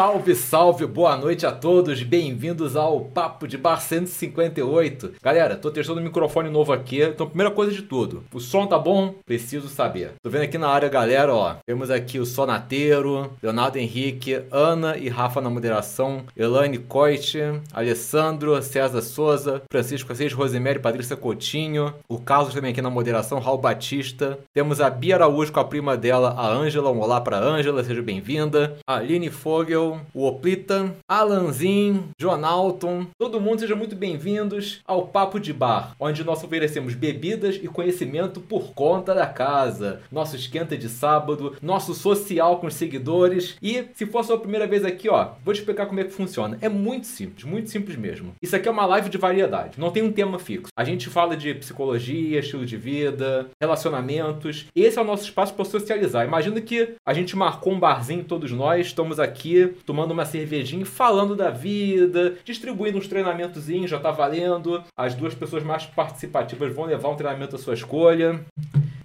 Salve, salve, boa noite a todos, bem-vindos ao Papo de Bar 158. Galera, tô testando um microfone novo aqui, então primeira coisa de tudo, o som tá bom? Preciso saber. Tô vendo aqui na área, galera, ó, temos aqui o Sonateiro, Leonardo Henrique, Ana e Rafa na moderação, Elaine Coit, Alessandro, César Souza, Francisco Assis, Rosemary, Patrícia Coutinho, o Carlos também aqui na moderação, Raul Batista, temos a Bia Araújo com a prima dela, a Ângela, um olá pra Ângela, seja bem-vinda, Aline Fogel, o Oplita, Alanzin, Jonalton, todo mundo sejam muito bem-vindos ao Papo de Bar, onde nós oferecemos bebidas e conhecimento por conta da casa, nosso esquenta de sábado, nosso social com os seguidores e se for a sua primeira vez aqui, ó, vou te explicar como é que funciona. É muito simples, muito simples mesmo. Isso aqui é uma live de variedade, não tem um tema fixo. A gente fala de psicologia, estilo de vida, relacionamentos. Esse é o nosso espaço para socializar. Imagina que a gente marcou um barzinho todos nós, estamos aqui tomando uma cervejinha, falando da vida, distribuindo uns treinamentozinhos, já tá valendo. As duas pessoas mais participativas vão levar um treinamento à sua escolha.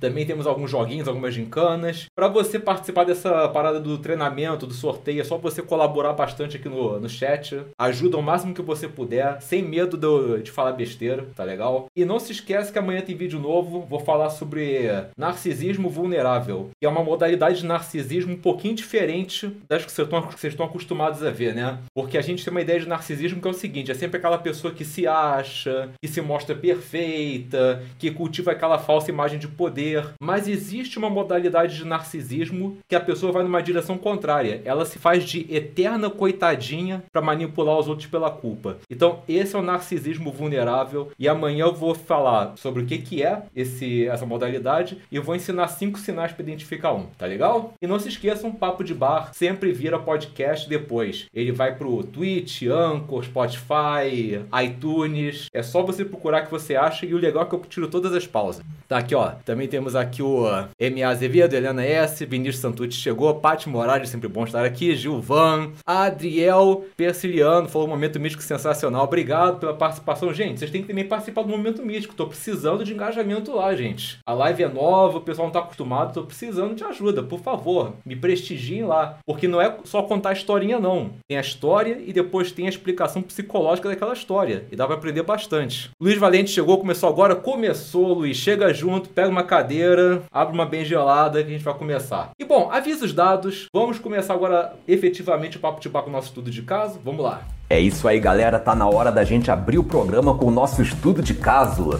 Também temos alguns joguinhos, algumas gincanas. Para você participar dessa parada do treinamento, do sorteio, é só você colaborar bastante aqui no, no chat. Ajuda o máximo que você puder, sem medo do- de falar besteira, tá legal? E não se esquece que amanhã tem vídeo novo. Vou falar sobre narcisismo vulnerável, que é uma modalidade de narcisismo um pouquinho diferente das que vocês estão- que vocês estão acostumados a ver, né? Porque a gente tem uma ideia de narcisismo que é o seguinte: é sempre aquela pessoa que se acha, que se mostra perfeita, que cultiva aquela falsa imagem de poder. Mas existe uma modalidade de narcisismo que a pessoa vai numa direção contrária. Ela se faz de eterna coitadinha para manipular os outros pela culpa. Então, esse é o narcisismo vulnerável. E amanhã eu vou falar sobre o que, que é esse, essa modalidade e vou ensinar cinco sinais para identificar um, tá legal? E não se esqueçam, Papo de Bar sempre vira podcast depois. Ele vai pro Twitch, Anchor, Spotify, iTunes. É só você procurar que você acha e o legal é que eu tiro todas as pausas. Tá aqui, ó. Também temos aqui o uh, M.A. Azevedo, Helena S., Vinícius Santucci chegou, Paty Moraes, sempre bom estar aqui, Gilvan, Adriel Persiliano, falou um momento místico sensacional. Obrigado pela participação. Gente, vocês têm que também participar do momento místico. Tô precisando de engajamento lá, gente. A live é nova, o pessoal não tá acostumado, tô precisando de ajuda. Por favor, me prestigiem lá. Porque não é só contar a historinha, não. Tem a história e depois tem a explicação psicológica daquela história. E dá pra aprender bastante. Luiz Valente chegou, começou agora. Começou, Luiz. Chega junto, pega uma cadeira, abre uma bem gelada que a gente vai começar. E bom, avisos dados. Vamos começar agora efetivamente o papo de bar com o nosso estudo de caso. Vamos lá. É isso aí, galera. Tá na hora da gente abrir o programa com o nosso estudo de caso.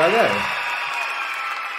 Galera,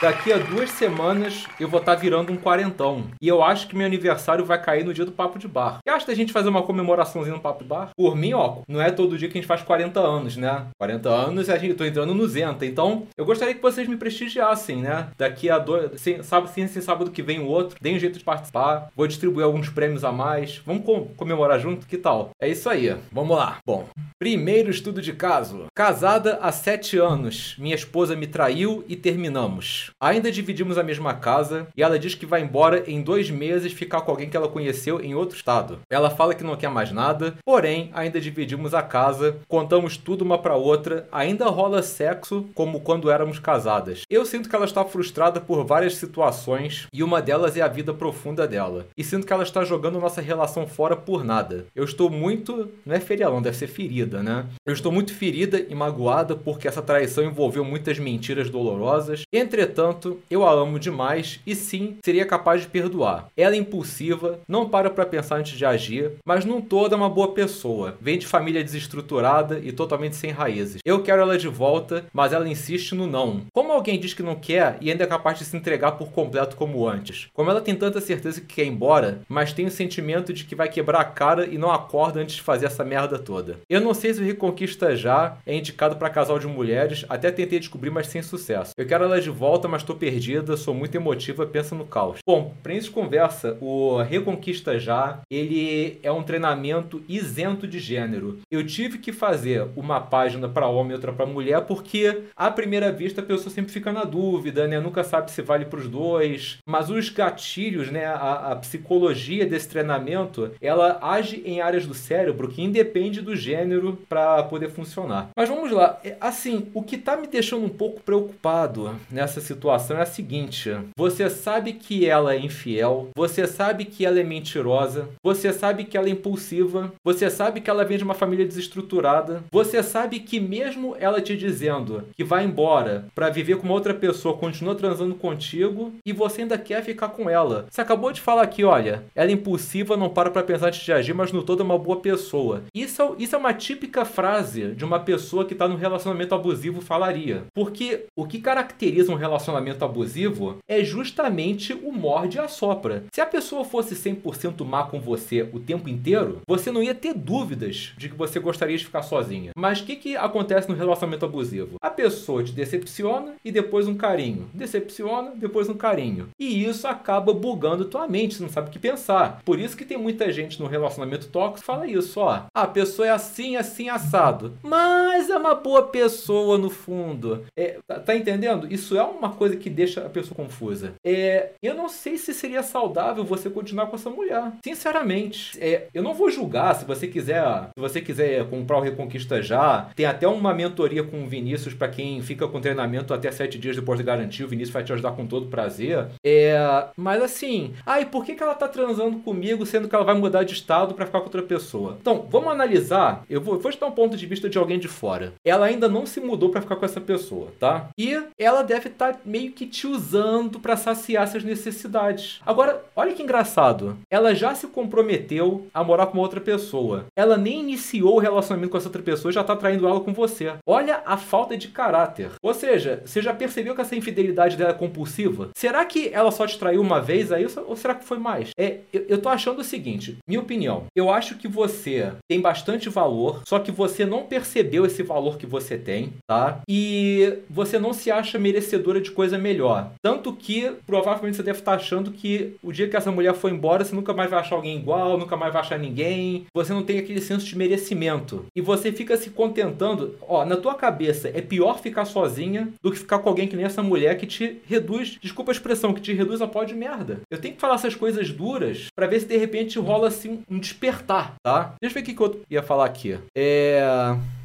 daqui a duas semanas eu vou estar virando um quarentão. E eu acho que meu aniversário vai cair no dia do Papo de Bar. Que acha da gente fazer uma comemoraçãozinha no Papo de Bar? Por mim, ó, não é todo dia que a gente faz 40 anos, né? 40 anos e a gente eu tô entrando no Zenta. Então, eu gostaria que vocês me prestigiassem, né? Daqui a dois. Sem, sábado, sem esse sábado que vem o outro. Deem um jeito de participar. Vou distribuir alguns prêmios a mais. Vamos com- comemorar junto? Que tal? É isso aí. Vamos lá. Bom, primeiro estudo de caso. Casada há 7 anos. Minha esposa me traiu e terminamos. Ainda dividimos a mesma casa e ela diz que vai embora em dois meses ficar com alguém que ela conheceu em outro estado. Ela fala que não quer mais nada, porém ainda dividimos a casa, contamos tudo uma para outra, ainda rola sexo como quando éramos casadas. Eu sinto que ela está frustrada por várias situações e uma delas é a vida profunda dela. E sinto que ela está jogando nossa relação fora por nada. Eu estou muito, não é ferialão, deve ser ferida, né? Eu estou muito ferida e magoada porque essa traição envolveu muitas mentiras dolorosas. Entretanto, eu a amo demais e sim, seria capaz de perdoar. Ela é impulsiva, não para para pensar antes de agir, mas num todo é uma boa pessoa. Vem de família desestruturada e totalmente sem raízes. Eu quero ela de volta, mas ela insiste no não. Como alguém diz que não quer e ainda é capaz de se entregar por completo como antes? Como ela tem tanta certeza que quer ir embora, mas tem o sentimento de que vai quebrar a cara e não acorda antes de fazer essa merda toda. Eu não sei se o Reconquista Já é indicado para casal de mulheres, até tentei descobrir, mas sem sucesso. Eu quero ela de volta, mas tô perdida, sou muito emotiva, pensa no caos. Bom, pra isso conversa, o Reconquista Já, ele é um treinamento isento de gênero. Eu tive que fazer uma página para homem e outra para mulher, porque à primeira vista a pessoa sempre fica na dúvida, né? Nunca sabe se vale para os dois. Mas os gatilhos, né? A, a psicologia desse treinamento, ela age em áreas do cérebro que independe do gênero para poder funcionar. Mas vamos lá. É, assim, o que tá me deixando um pouco preocupado nessa situação é a seguinte: você sabe que ela é infiel, você sabe que ela é mentirosa, você sabe que ela é impulsiva, você sabe que ela vem de uma família desestruturada, você sabe que mesmo ela te dizendo que vai embora para viver com uma outra pessoa, continua transando contigo e você ainda quer ficar com ela. Você acabou de falar aqui, olha, ela é impulsiva, não para pra pensar antes de agir, mas no todo é uma boa pessoa. Isso é, isso é uma típica frase de uma pessoa que tá no relacionamento abusivo falaria. Porque o que caracteriza um relacionamento abusivo é justamente o morde e a sopra. Se a pessoa fosse 100% má com você o tempo inteiro, você não ia ter dúvidas de que você gostaria de ficar sozinha. Mas o que, que acontece no relacionamento abusivo? A pessoa te decepciona e depois um carinho. Decepciona, depois um carinho. E isso acaba bugando tua mente, você não sabe o que pensar. Por isso que tem muita gente no relacionamento tóxico que fala isso, ó. A pessoa é assim, assim, assado. Mas é uma boa pessoa no fundo. É, tá, tá entendendo? Isso é uma coisa que deixa a pessoa confusa. É, eu não sei se seria saudável você continuar com essa mulher. Sinceramente, é, eu não vou julgar se você quiser, se você quiser comprar o Reconquista já. Tem até uma mentoria com o Vinícius para quem fica com treinamento até sete dias depois de garantir. O Vinícius vai te ajudar com todo prazer. É, mas assim, ai, por que, que ela tá transando comigo sendo que ela vai mudar de estado para ficar com outra pessoa? Então, vamos analisar. Eu vou, vou te dar um ponto de vista de alguém de fora. Ela ainda não se mudou para ficar com essa pessoa, tá? E ela deve estar tá meio que te usando para saciar essas necessidades. Agora, olha que engraçado. Ela já se comprometeu a morar com uma outra pessoa. Ela nem iniciou o relacionamento com essa outra pessoa e já tá traindo ela com você. Olha a falta de caráter. Ou seja, você já percebeu que essa infidelidade dela é compulsiva? Será que ela só te traiu uma vez aí ou será que foi mais? É, eu, eu tô achando o seguinte, minha opinião. Eu acho que você tem bastante valor, só que você não percebeu esse valor que você tem, tá? E você não se acha merecedora de coisa melhor. Tanto que provavelmente você deve estar achando que o dia que essa mulher for embora, você nunca mais vai achar alguém igual, nunca mais vai achar ninguém. Você não tem aquele senso de merecimento. E você fica se contentando, ó, na tua cabeça é pior ficar sozinha do que ficar com alguém que nem essa mulher que te reduz, desculpa a expressão, que te reduz a pó de merda. Eu tenho que falar essas coisas duras para ver se de repente rola assim um despertar, tá? Deixa eu ver o que eu ia falar aqui. É.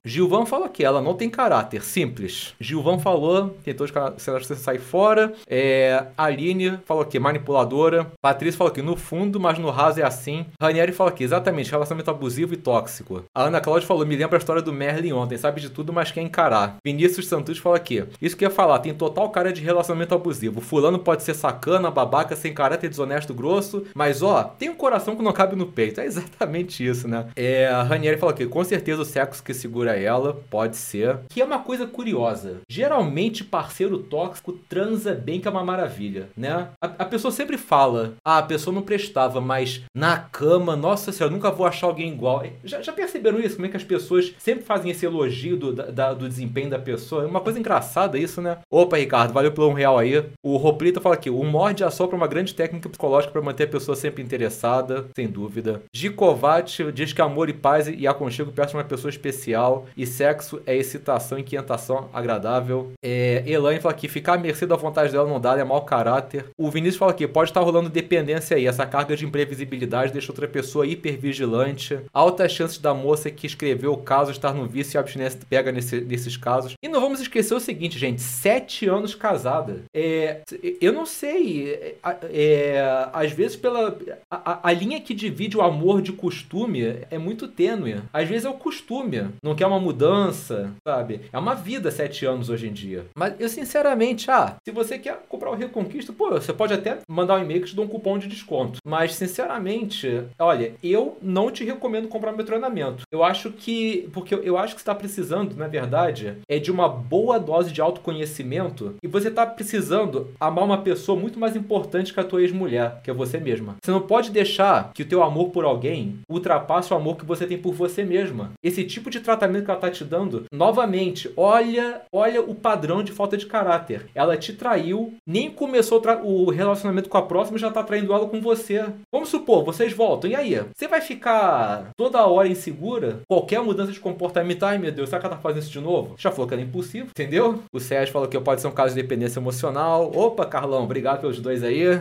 Gilvan falou que ela não tem caráter, simples. Gilvan falou, tentou você sair fora. É, Aline falou que manipuladora. Patrícia falou que no fundo, mas no raso é assim. Ranieri falou que exatamente, relacionamento abusivo e tóxico. A Ana Cláudia falou, me lembra a história do Merlin ontem, sabe de tudo, mas quer encarar. Vinícius Santos falou aqui, isso que ia falar, tem total cara de relacionamento abusivo. Fulano pode ser sacana, babaca, sem caráter, desonesto, grosso, mas ó, tem um coração que não cabe no peito. É exatamente isso, né? É, Ranieri falou que com certeza o sexo que segura ela, pode ser. Que é uma coisa curiosa. Geralmente, parceiro tóxico transa bem, que é uma maravilha, né? A, a pessoa sempre fala, ah, a pessoa não prestava, mas na cama, nossa senhora, nunca vou achar alguém igual. Já, já perceberam isso? Como é que as pessoas sempre fazem esse elogio do, da, do desempenho da pessoa? É uma coisa engraçada isso, né? Opa, Ricardo, valeu pelo um real aí. O Roplita fala aqui, o morde a sopra é uma grande técnica psicológica para manter a pessoa sempre interessada, sem dúvida. Gicovati diz que amor e paz e aconchego de uma pessoa especial. E sexo é excitação, inquietação agradável. É, Elaine fala que ficar à mercê da vontade dela não dá, é mau caráter. O Vinícius fala que pode estar rolando dependência aí, essa carga de imprevisibilidade deixa outra pessoa hipervigilante. Altas chances da moça que escreveu o caso estar no vício e a abstinência pega nesse, nesses casos. E não vamos esquecer o seguinte, gente: sete anos casada. É, eu não sei. É, é, às vezes, pela. A, a, linha que divide o amor de costume é muito tênue. Às vezes é o costume. Não quer uma mudança, sabe? É uma vida sete anos hoje em dia. Mas eu, sinceramente, ah, se você quer comprar o Reconquista, pô, você pode até mandar um e-mail que te dá um cupom de desconto. Mas, sinceramente, olha, eu não te recomendo comprar meu treinamento. Eu acho que. Porque eu acho que você está precisando, na verdade, é de uma boa dose de autoconhecimento e você está precisando amar uma pessoa muito mais importante que a tua ex-mulher, que é você mesma. Você não pode deixar que o teu amor por alguém ultrapasse o amor que você tem por você mesma. Esse tipo de tratamento que ela está te dando, novamente, olha, olha o padrão de falta de caráter. Ela te traiu, nem começou o relacionamento com a próxima já está traindo ela com você. Vamos supor, vocês voltam. E aí? Você vai ficar toda hora insegura? Qualquer mudança de comportamento, ai meu Deus, será que ela tá fazendo isso de novo? Já falou que era impossível, entendeu? O Sérgio falou que pode ser um caso de dependência emocional. Opa, Carlão, obrigado pelos dois aí.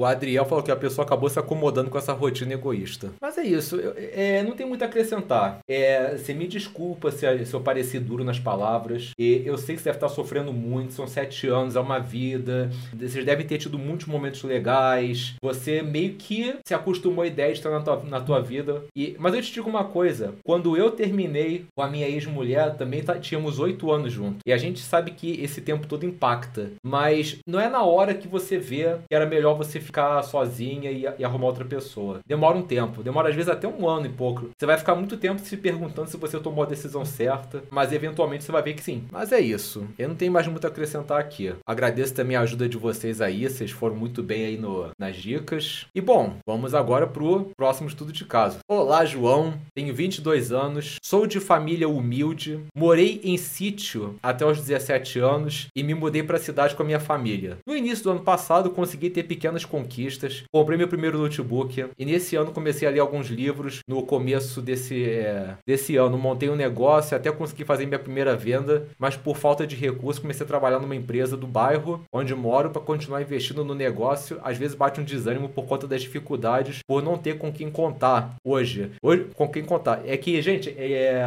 O Adriel falou que a pessoa acabou se acomodando com essa rotina egoísta. Mas é isso, eu, é, não tem muito a acrescentar. É, você me desculpa se, se eu pareci duro nas palavras. E eu sei que você deve estar sofrendo muito, são sete anos, é uma vida. Vocês devem ter tido muitos momentos legais. Você meio que se acostumou à ideia de estar na tua, na tua vida. E, mas eu te digo uma coisa: quando eu terminei com a minha ex-mulher, também tá, tínhamos oito anos juntos. E a gente sabe que esse tempo todo impacta. Mas não é na hora que você vê que era melhor você ficar sozinha e, e, arrumar outra pessoa. Demora um tempo, demora às vezes até um ano e pouco. Você vai ficar muito tempo se perguntando se você tomou decisão certa, mas eventualmente você vai ver que sim. Mas é isso. Eu não tenho mais muito a acrescentar aqui. Agradeço também a ajuda de vocês aí, vocês foram muito bem aí no, nas dicas. E bom, vamos agora pro próximo estudo de caso. Olá, João. Tenho 22 anos, sou de família humilde, morei em sítio até os 17 anos e me mudei para a cidade com a minha família. No início do ano passado, consegui ter pequenas conquistas. Comprei meu primeiro notebook e nesse ano comecei a ler alguns livros. No começo desse, é, desse ano, montei um negócio, até consegui fazer minha primeira venda, mas por falta de recursos comecei a trabalhar numa empresa do bairro onde moro para continuar investindo no negócio. Às vezes bate um desânimo por conta das dificuldades, por não ter com quem contar hoje. Hoje, com quem contar. É que, gente, é,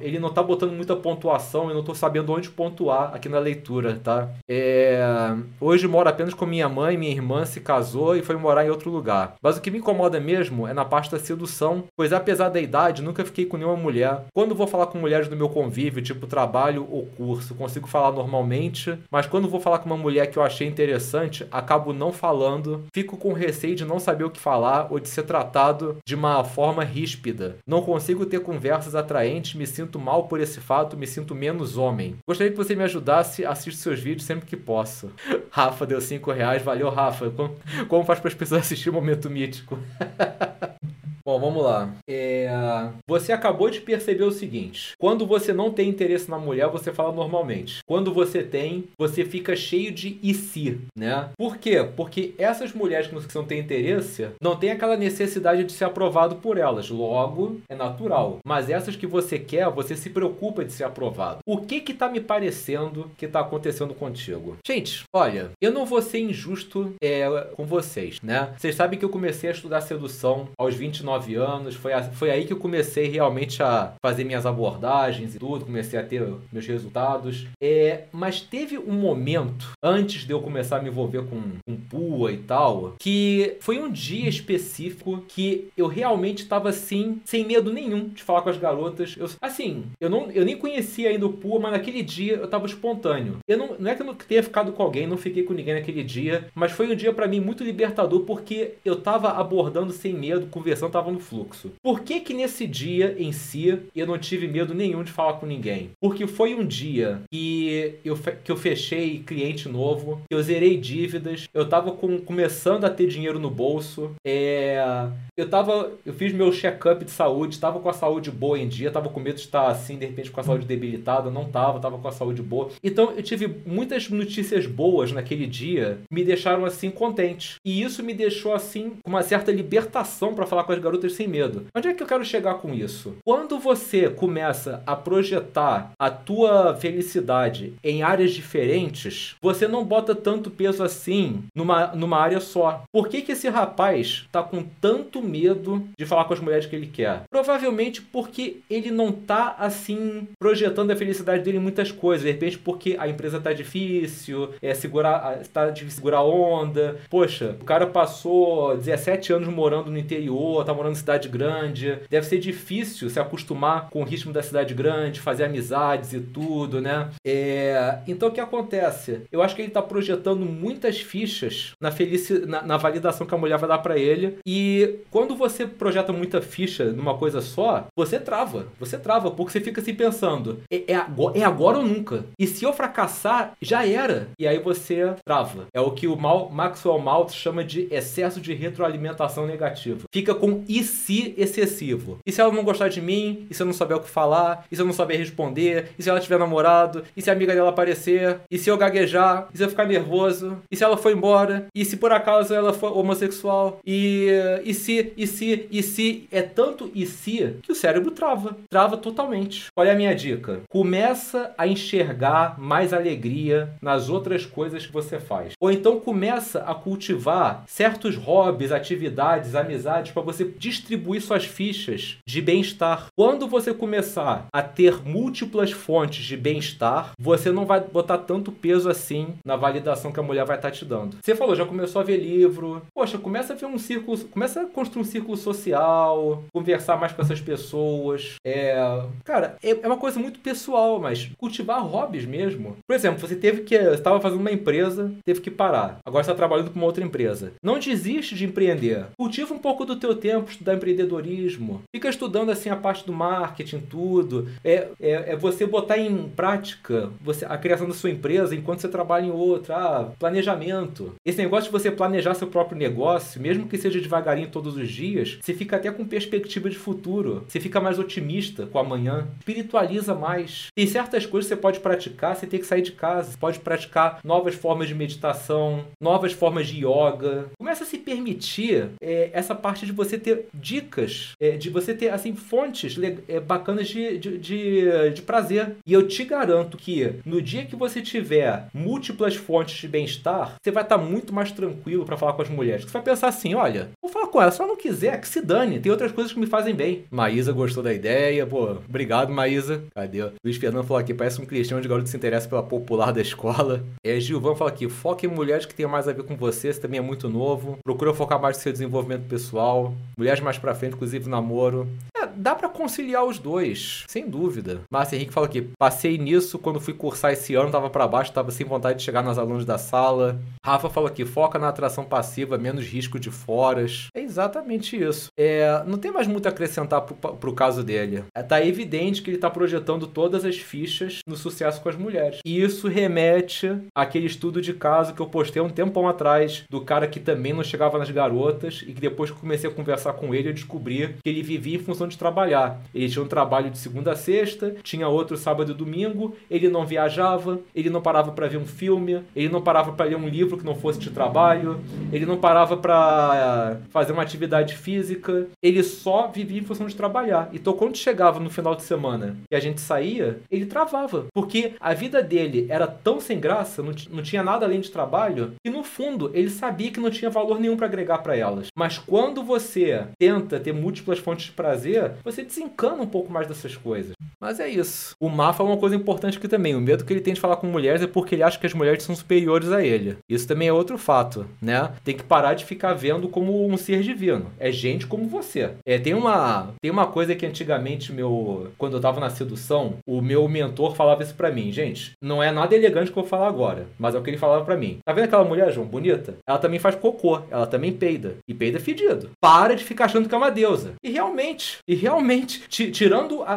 ele não tá botando muita pontuação e não tô sabendo onde pontuar aqui na leitura, tá? É, hoje moro apenas com minha mãe, minha irmã se casou e foi morar em outro lugar. Mas o que me incomoda mesmo é na parte da sedução, pois apesar da idade, nunca fiquei com nenhuma mulher. Quando vou falar com mulheres do meu convívio, tipo trabalho ou curso, consigo falar normalmente, mas quando vou falar com uma mulher que eu achei interessante, acabo não falando, fico com receio de não saber o que falar ou de ser tratado de uma forma ríspida. Não consigo ter conversas atraentes, me sinto mal por esse fato, me sinto menos homem. Gostaria que você me ajudasse, assiste seus vídeos sempre que possa. Rafa deu 5 reais, valeu Rafa. Como faz para as pessoas assistir o momento mítico? Bom, vamos lá. É... Você acabou de perceber o seguinte: quando você não tem interesse na mulher, você fala normalmente. Quando você tem, você fica cheio de e se, né? Por quê? Porque essas mulheres que não têm interesse não tem aquela necessidade de ser aprovado por elas. Logo, é natural. Mas essas que você quer, você se preocupa de ser aprovado. O que que tá me parecendo que tá acontecendo contigo? Gente, olha, eu não vou ser injusto é, com vocês, né? Vocês sabem que eu comecei a estudar sedução aos 29 19 anos. Foi, a, foi aí que eu comecei realmente a fazer minhas abordagens e tudo, comecei a ter meus resultados. É, mas teve um momento, antes de eu começar a me envolver com, com PUA e tal, que foi um dia específico que eu realmente estava assim, sem medo nenhum de falar com as garotas. Eu, assim, eu, não, eu nem conhecia ainda o PUA, mas naquele dia eu estava espontâneo. Eu não, não é que eu não tenha ficado com alguém, não fiquei com ninguém naquele dia, mas foi um dia para mim muito libertador porque eu estava abordando sem medo, conversando, tava no fluxo. Por que que nesse dia em si eu não tive medo nenhum de falar com ninguém? Porque foi um dia que eu, que eu fechei cliente novo, eu zerei dívidas, eu tava com, começando a ter dinheiro no bolso, é, eu tava, eu fiz meu check-up de saúde, tava com a saúde boa em dia, tava com medo de estar assim, de repente com a saúde debilitada, não tava, tava com a saúde boa. Então eu tive muitas notícias boas naquele dia, me deixaram assim contente. E isso me deixou assim com uma certa libertação para falar com as garotas garotas sem medo. Onde é que eu quero chegar com isso? Quando você começa a projetar a tua felicidade em áreas diferentes, você não bota tanto peso assim numa, numa área só. Por que, que esse rapaz tá com tanto medo de falar com as mulheres que ele quer? Provavelmente porque ele não tá assim projetando a felicidade dele em muitas coisas. De repente, porque a empresa tá difícil, é segurar, tá de segurar onda. Poxa, o cara passou 17 anos morando no interior, tá morando em cidade grande. Deve ser difícil se acostumar com o ritmo da cidade grande, fazer amizades e tudo, né? É... Então o que acontece? Eu acho que ele tá projetando muitas fichas na, felici... na, na validação que a mulher vai dar para ele. E quando você projeta muita ficha numa coisa só, você trava. Você trava, porque você fica assim pensando: é, é, agora, é agora ou nunca? E se eu fracassar, já era. E aí você trava. É o que o Mal, Maxwell Maltz chama de excesso de retroalimentação negativa. Fica com e se excessivo. E se ela não gostar de mim? E se eu não souber o que falar? E se eu não saber responder? E se ela tiver namorado? E se a amiga dela aparecer? E se eu gaguejar? E se eu ficar nervoso? E se ela for embora? E se por acaso ela for homossexual? E, e se, e se, e se? É tanto e se que o cérebro trava. Trava totalmente. Olha a minha dica. Começa a enxergar mais alegria nas outras coisas que você faz. Ou então começa a cultivar certos hobbies, atividades, amizades para você distribuir suas fichas de bem-estar. Quando você começar a ter múltiplas fontes de bem-estar, você não vai botar tanto peso assim na validação que a mulher vai estar tá te dando. Você falou, já começou a ver livro. Poxa, começa a ver um círculo, começa a construir um círculo social, conversar mais com essas pessoas. É, cara, é, é uma coisa muito pessoal, mas cultivar hobbies mesmo. Por exemplo, você teve que, estava fazendo uma empresa, teve que parar. Agora está trabalhando com uma outra empresa. Não desiste de empreender. Cultiva um pouco do teu tempo, estudar empreendedorismo. Fica estudando assim a parte do marketing, tudo. É, é, é você botar em prática você, a criação da sua empresa enquanto você trabalha em outra. Ah, planejamento. Esse negócio de você planejar seu próprio negócio, mesmo que seja devagarinho todos os dias, você fica até com perspectiva de futuro. Você fica mais otimista com amanhã. Espiritualiza mais. Tem certas coisas que você pode praticar, você tem que sair de casa. Você pode praticar novas formas de meditação, novas formas de yoga. Começa a se permitir é, essa parte de você ter dicas, é, de você ter assim fontes é, bacanas de, de, de, de prazer. E eu te garanto que no dia que você tiver múltiplas fontes de bem-estar, você vai estar muito mais tranquilo para falar com as mulheres. Você vai pensar assim: olha, vou falar com ela, se ela não quiser, que se dane, tem outras coisas que me fazem bem. Maísa gostou da ideia, pô, obrigado, Maísa. Cadê? Luiz Fernando falou aqui: parece um cristão de garoto que se interessa pela popular da escola. É, Gilvan fala aqui: foca em mulheres que tenham mais a ver com você, você também é muito novo. Procura focar mais no seu desenvolvimento pessoal. Mulheres mais pra frente, inclusive namoro. Dá para conciliar os dois, sem dúvida. Márcio Henrique fala aqui: passei nisso quando fui cursar esse ano, tava para baixo, tava sem vontade de chegar nas alunos da sala. Rafa fala aqui: foca na atração passiva, menos risco de foras. É exatamente isso. É, não tem mais muito a acrescentar pro, pro caso dele. É, tá evidente que ele tá projetando todas as fichas no sucesso com as mulheres. E isso remete àquele estudo de caso que eu postei um tempão atrás do cara que também não chegava nas garotas e que depois que comecei a conversar com ele, eu descobri que ele vivia em função de trabalhar. Ele tinha um trabalho de segunda a sexta, tinha outro sábado e domingo, ele não viajava, ele não parava para ver um filme, ele não parava para ler um livro que não fosse de trabalho, ele não parava para fazer uma atividade física, ele só vivia em função de trabalhar. Então quando chegava no final de semana e a gente saía, ele travava, porque a vida dele era tão sem graça, não, não tinha nada além de trabalho, que no fundo ele sabia que não tinha valor nenhum para agregar para elas. Mas quando você tenta ter múltiplas fontes de prazer, você desencana um pouco mais dessas coisas. Mas é isso. O Má fala uma coisa importante aqui também. O medo que ele tem de falar com mulheres é porque ele acha que as mulheres são superiores a ele. Isso também é outro fato, né? Tem que parar de ficar vendo como um ser divino. É gente como você. É, tem uma tem uma coisa que antigamente meu quando eu tava na sedução, o meu mentor falava isso para mim, gente. Não é nada elegante que eu vou falar agora, mas é o que ele falava para mim. Tá vendo aquela mulher, João, bonita? Ela também faz cocô, ela também peida e peida fedido. Para de ficar achando que é uma deusa. E realmente, e realmente, tirando a,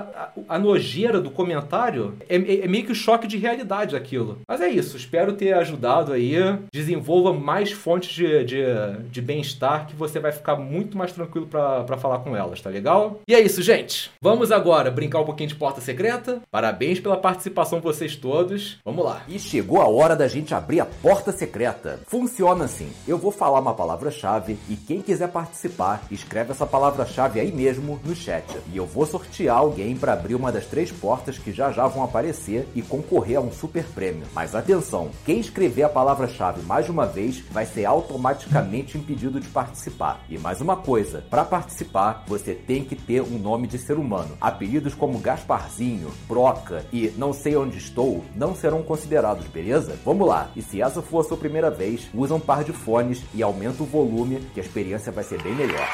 a, a nojeira do comentário, é, é, é meio que o choque de realidade daquilo. Mas é isso, espero ter ajudado aí. Desenvolva mais fontes de, de, de bem-estar que você vai ficar muito mais tranquilo para falar com elas, tá legal? E é isso, gente. Vamos agora brincar um pouquinho de porta secreta. Parabéns pela participação vocês todos. Vamos lá. E chegou a hora da gente abrir a porta secreta. Funciona assim: eu vou falar uma palavra-chave e quem quiser participar, escreve essa palavra-chave aí mesmo no chat. E eu vou sortear alguém para abrir uma das três portas que já já vão aparecer e concorrer a um super prêmio. Mas atenção, quem escrever a palavra-chave mais de uma vez vai ser automaticamente impedido de participar. E mais uma coisa, para participar, você tem que ter um nome de ser humano. Apelidos como Gasparzinho, Broca e Não sei onde estou não serão considerados, beleza? Vamos lá. E se essa for a sua primeira vez, usa um par de fones e aumenta o volume, que a experiência vai ser bem melhor.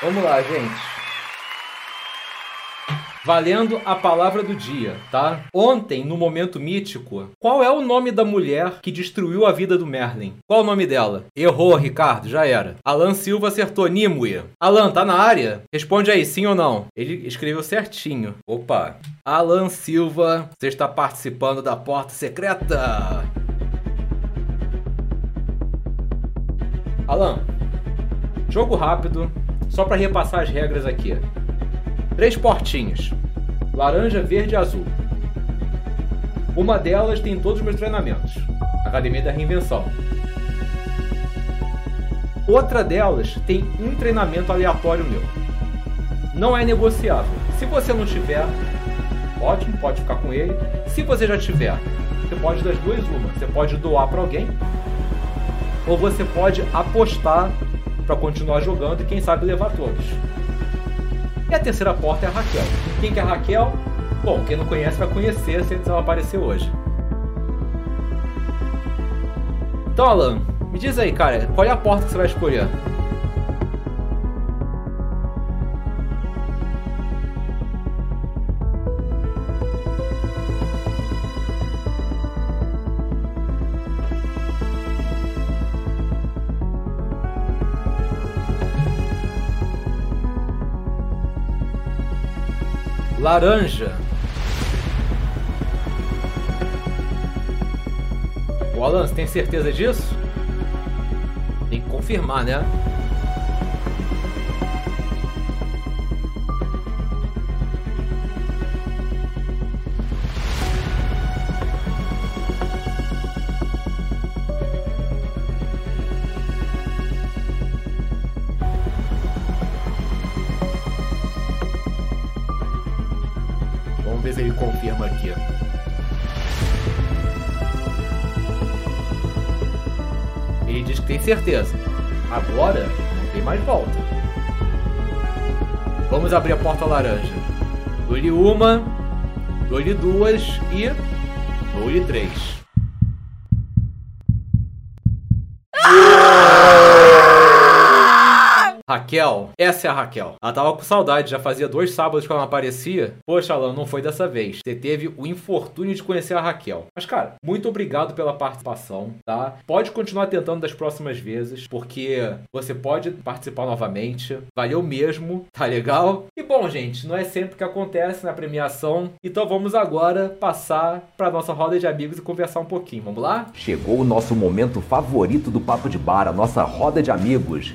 Vamos lá, gente. Valendo a palavra do dia, tá? Ontem, no momento mítico, qual é o nome da mulher que destruiu a vida do Merlin? Qual o nome dela? Errou, Ricardo, já era. Alan Silva acertou Nimue. Alan, tá na área? Responde aí, sim ou não? Ele escreveu certinho. Opa. Alan Silva, você está participando da porta secreta. Alan, jogo rápido, só para repassar as regras aqui. Três portinhas: laranja, verde e azul. Uma delas tem todos os meus treinamentos Academia da Reinvenção. Outra delas tem um treinamento aleatório meu. Não é negociável. Se você não tiver, ótimo, pode ficar com ele. Se você já tiver, você pode das duas uma. Você pode doar para alguém ou você pode apostar para continuar jogando e quem sabe levar todos. E a terceira porta é a Raquel. Quem que é a Raquel? Bom, quem não conhece vai conhecer se ela aparecer hoje. Então, Alan, me diz aí, cara, qual é a porta que você vai escolher? Laranja. O Alan, você tem certeza disso? Tem que confirmar, né? Certeza. Agora não tem mais volta. Vamos abrir a porta laranja. Dou-lhe uma, dou-lhe duas e dou-lhe três. Raquel, essa é a Raquel. Ela tava com saudade, já fazia dois sábados que ela não aparecia. Poxa, Alan, não foi dessa vez. Você teve o infortúnio de conhecer a Raquel. Mas, cara, muito obrigado pela participação, tá? Pode continuar tentando das próximas vezes, porque você pode participar novamente. Valeu mesmo, tá legal? E bom, gente, não é sempre que acontece na premiação. Então vamos agora passar para nossa roda de amigos e conversar um pouquinho. Vamos lá? Chegou o nosso momento favorito do Papo de Bar, a nossa roda de amigos.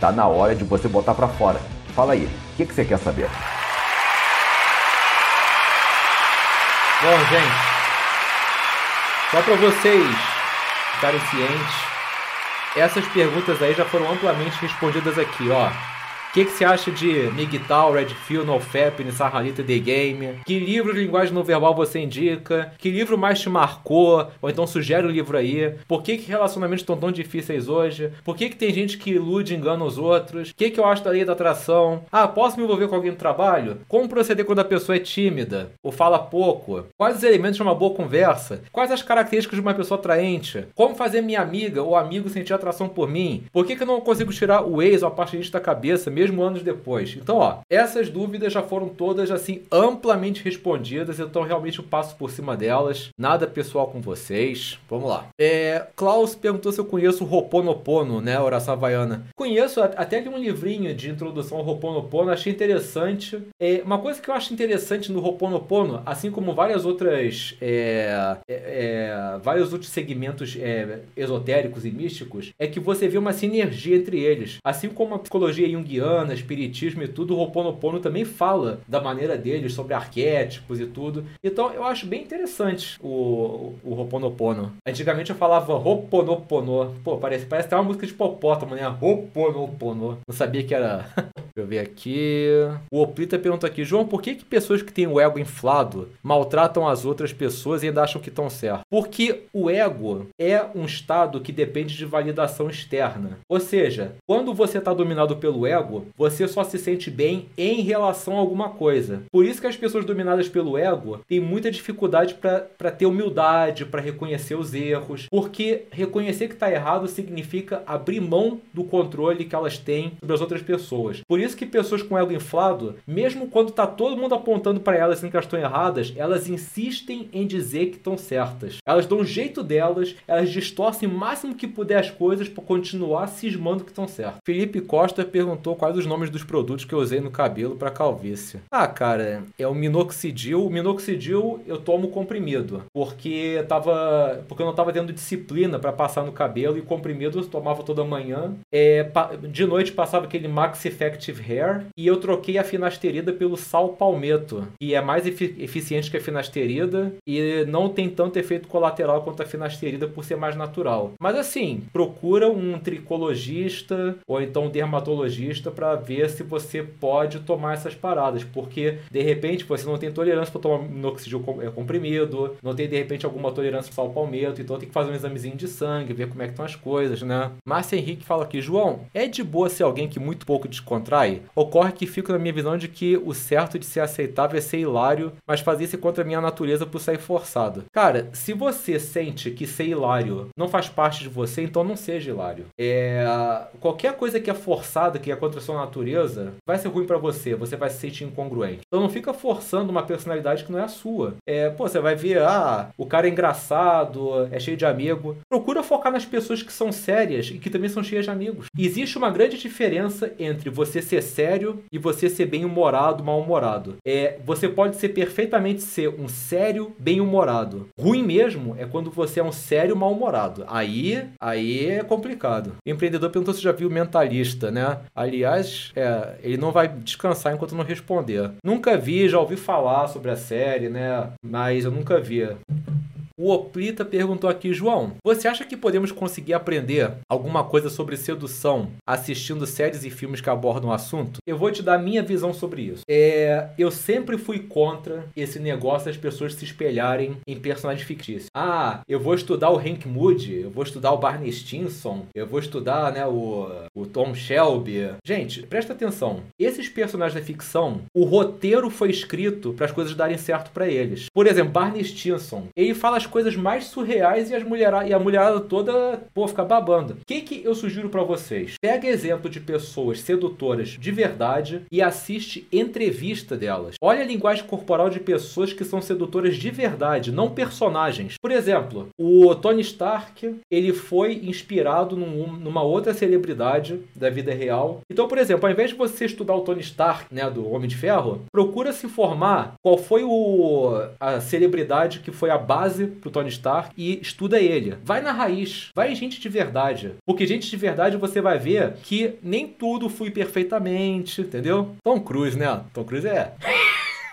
Tá na hora de você botar para fora. Fala aí, o que, que você quer saber? Bom, gente, só para vocês ficarem cientes, essas perguntas aí já foram amplamente respondidas aqui, ó. O que, que você acha de Miguel, Redfield, NoFap, Nissahalita The Game? Que livro de linguagem não verbal você indica? Que livro mais te marcou? Ou então sugere um livro aí? Por que, que relacionamentos estão tão difíceis hoje? Por que, que tem gente que ilude e engana os outros? O que, que eu acho da lei da atração? Ah, posso me envolver com alguém no trabalho? Como proceder quando a pessoa é tímida? Ou fala pouco? Quais os elementos de uma boa conversa? Quais as características de uma pessoa atraente? Como fazer minha amiga ou amigo sentir atração por mim? Por que, que eu não consigo tirar o ex ou a parte da cabeça, anos depois? Então, ó, essas dúvidas já foram todas, assim, amplamente respondidas, então realmente eu passo por cima delas. Nada pessoal com vocês. Vamos lá. É, Klaus perguntou se eu conheço o Roponopono, né, oração havaiana. Conheço até de um livrinho de introdução ao Roponopono, achei interessante. É, uma coisa que eu acho interessante no Roponopono, assim como várias outras é, é, é vários outros segmentos é, esotéricos e místicos, é que você vê uma sinergia entre eles. Assim como a psicologia junguiana, espiritismo e tudo, o Roponopono também fala da maneira deles, sobre arquétipos e tudo. Então eu acho bem interessante o, o Roponopono. Antigamente eu falava Roponopono. Pô, parece, parece até uma música de popótamo, né? Roponopono. Não sabia que era. Eu ver aqui. O Oplita pergunta aqui, João, por que, que pessoas que têm o ego inflado maltratam as outras pessoas e ainda acham que estão certo? Porque o ego é um estado que depende de validação externa. Ou seja, quando você está dominado pelo ego, você só se sente bem em relação a alguma coisa. Por isso que as pessoas dominadas pelo ego têm muita dificuldade para ter humildade, para reconhecer os erros, porque reconhecer que está errado significa abrir mão do controle que elas têm sobre as outras pessoas. Por isso que pessoas com ego inflado, mesmo quando está todo mundo apontando para elas que elas estão erradas, elas insistem em dizer que estão certas. Elas dão um jeito delas, elas distorcem o máximo que puder as coisas para continuar cismando que estão certas. Felipe Costa perguntou quais os nomes dos produtos que eu usei no cabelo para calvície. Ah, cara, é o minoxidil. O minoxidil eu tomo comprimido, porque tava, porque eu não tava tendo disciplina para passar no cabelo e comprimido eu tomava toda manhã. É, de noite passava aquele Max Effective Hair e eu troquei a finasterida pelo sal palmeto, que é mais efic eficiente que a finasterida e não tem tanto efeito colateral quanto a finasterida por ser mais natural. Mas assim, procura um tricologista ou então um dermatologista para ver se você pode tomar essas paradas, porque de repente você não tem tolerância para tomar minoxidil é, comprimido, não tem de repente alguma tolerância para sal palmeto, então tem que fazer um examezinho de sangue, ver como é que estão as coisas, né? Márcia Henrique fala aqui, João, é de boa ser alguém que muito pouco Ocorre que fico na minha visão de que o certo de ser aceitável é ser hilário, mas fazer isso contra a minha natureza por sair forçado. Cara, se você sente que ser hilário não faz parte de você, então não seja hilário. É... Qualquer coisa que é forçada, que é contra a sua natureza, vai ser ruim para você, você vai se sentir incongruente. Então não fica forçando uma personalidade que não é a sua. É, pô, você vai ver, ah, o cara é engraçado, é cheio de amigo. Procura focar nas pessoas que são sérias e que também são cheias de amigos. Existe uma grande diferença entre você ser sério e você ser bem-humorado, mal-humorado. É, você pode ser perfeitamente ser um sério, bem-humorado. Ruim mesmo é quando você é um sério, mal-humorado. Aí, aí é complicado. O empreendedor perguntou se já viu Mentalista, né? Aliás, é, ele não vai descansar enquanto não responder. Nunca vi, já ouvi falar sobre a série, né? Mas eu nunca vi. O Oplita perguntou aqui, João, você acha que podemos conseguir aprender alguma coisa sobre sedução assistindo séries e filmes que abordam o assunto? Eu vou te dar minha visão sobre isso. É, eu sempre fui contra esse negócio das pessoas se espelharem em personagens fictícios. Ah, eu vou estudar o Hank Moody, eu vou estudar o Barney Stinson, eu vou estudar né, o, o Tom Shelby. Gente, presta atenção. Esses personagens da ficção, o roteiro foi escrito para as coisas darem certo para eles. Por exemplo, Barney Stinson, ele fala as coisas mais surreais e, as mulherada, e a mulherada toda, pô, fica babando. O que, que eu sugiro para vocês? Pega exemplo de pessoas sedutoras de verdade e assiste entrevista delas. Olha a linguagem corporal de pessoas que são sedutoras de verdade, não personagens. Por exemplo, o Tony Stark, ele foi inspirado num, numa outra celebridade da vida real. Então, por exemplo, ao invés de você estudar o Tony Stark, né, do Homem de Ferro, procura se informar qual foi o, a celebridade que foi a base pro Tony Stark e estuda ele. Vai na raiz, vai em gente de verdade. Porque gente de verdade você vai ver que nem tudo flui perfeitamente, entendeu? Tom Cruise, né? Tom Cruise é